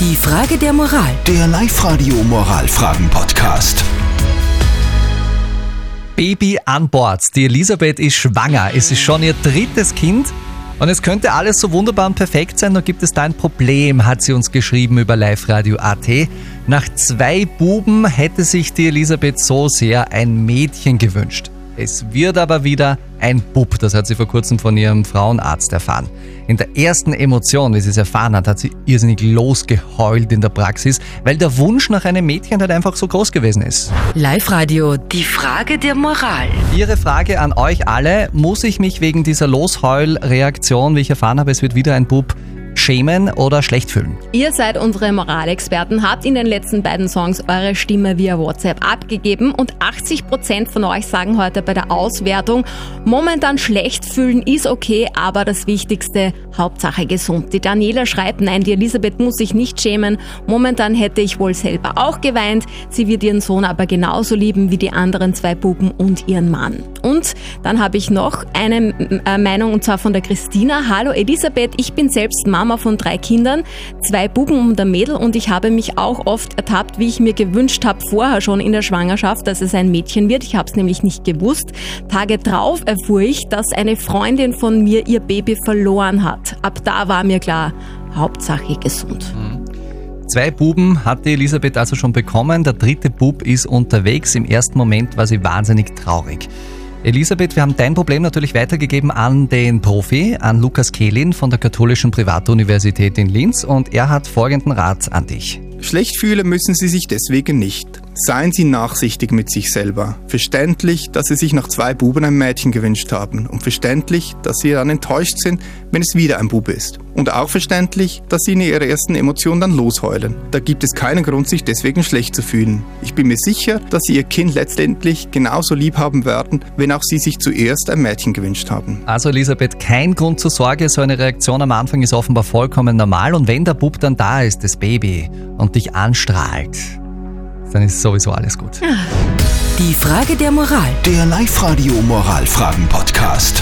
Die Frage der Moral. Der Live-Radio Moralfragen-Podcast. Baby an Bord. Die Elisabeth ist schwanger. Es ist schon ihr drittes Kind. Und es könnte alles so wunderbar und perfekt sein, nur gibt es da ein Problem, hat sie uns geschrieben über Live Radio AT. Nach zwei Buben hätte sich die Elisabeth so sehr ein Mädchen gewünscht. Es wird aber wieder ein Bub, das hat sie vor kurzem von ihrem Frauenarzt erfahren. In der ersten Emotion, wie sie es erfahren hat, hat sie irrsinnig losgeheult in der Praxis, weil der Wunsch nach einem Mädchen halt einfach so groß gewesen ist. Live-Radio, die Frage der Moral. Ihre Frage an euch alle, muss ich mich wegen dieser Losheulreaktion, wie ich erfahren habe, es wird wieder ein Bub, schämen oder schlecht fühlen? Ihr seid unsere Moralexperten, habt in den letzten beiden Songs eure Stimme via WhatsApp abgegeben und 80% von euch sagen heute bei der Auswertung, momentan schlecht fühlen ist okay, aber das Wichtigste, Hauptsache gesund. Die Daniela schreibt, nein, die Elisabeth muss sich nicht schämen, momentan hätte ich wohl selber auch geweint, sie wird ihren Sohn aber genauso lieben wie die anderen zwei Buben und ihren Mann. Und dann habe ich noch eine äh, Meinung und zwar von der Christina. Hallo Elisabeth, ich bin selbst Mama von drei Kindern, zwei Buben und ein Mädel und ich habe mich auch oft ertappt, wie ich mir gewünscht habe, vorher schon in der Schwangerschaft, dass es ein Mädchen wird. Ich habe es nämlich nicht gewusst. Tage drauf erfuhr ich, dass eine Freundin von mir ihr Baby verloren hat. Ab da war mir klar, Hauptsache gesund. Mhm. Zwei Buben hat die Elisabeth also schon bekommen. Der dritte Bub ist unterwegs. Im ersten Moment war sie wahnsinnig traurig. Elisabeth, wir haben dein Problem natürlich weitergegeben an den Profi, an Lukas Kehlin von der Katholischen Privatuniversität in Linz und er hat folgenden Rat an dich. Schlecht fühlen müssen Sie sich deswegen nicht. Seien Sie nachsichtig mit sich selber. Verständlich, dass Sie sich nach zwei Buben ein Mädchen gewünscht haben und verständlich, dass Sie dann enttäuscht sind, wenn es wieder ein Bube ist. Und auch verständlich, dass Sie in Ihrer ersten Emotion dann losheulen. Da gibt es keinen Grund, sich deswegen schlecht zu fühlen. Ich bin mir sicher, dass Sie Ihr Kind letztendlich genauso lieb haben werden, wenn auch Sie sich zuerst ein Mädchen gewünscht haben. Also Elisabeth, kein Grund zur Sorge, so eine Reaktion am Anfang ist offenbar vollkommen normal und wenn der Bub dann da ist, das Baby, und dich anstrahlt, dann ist sowieso alles gut. Die Frage der Moral. Der Live-Radio Moralfragen-Podcast.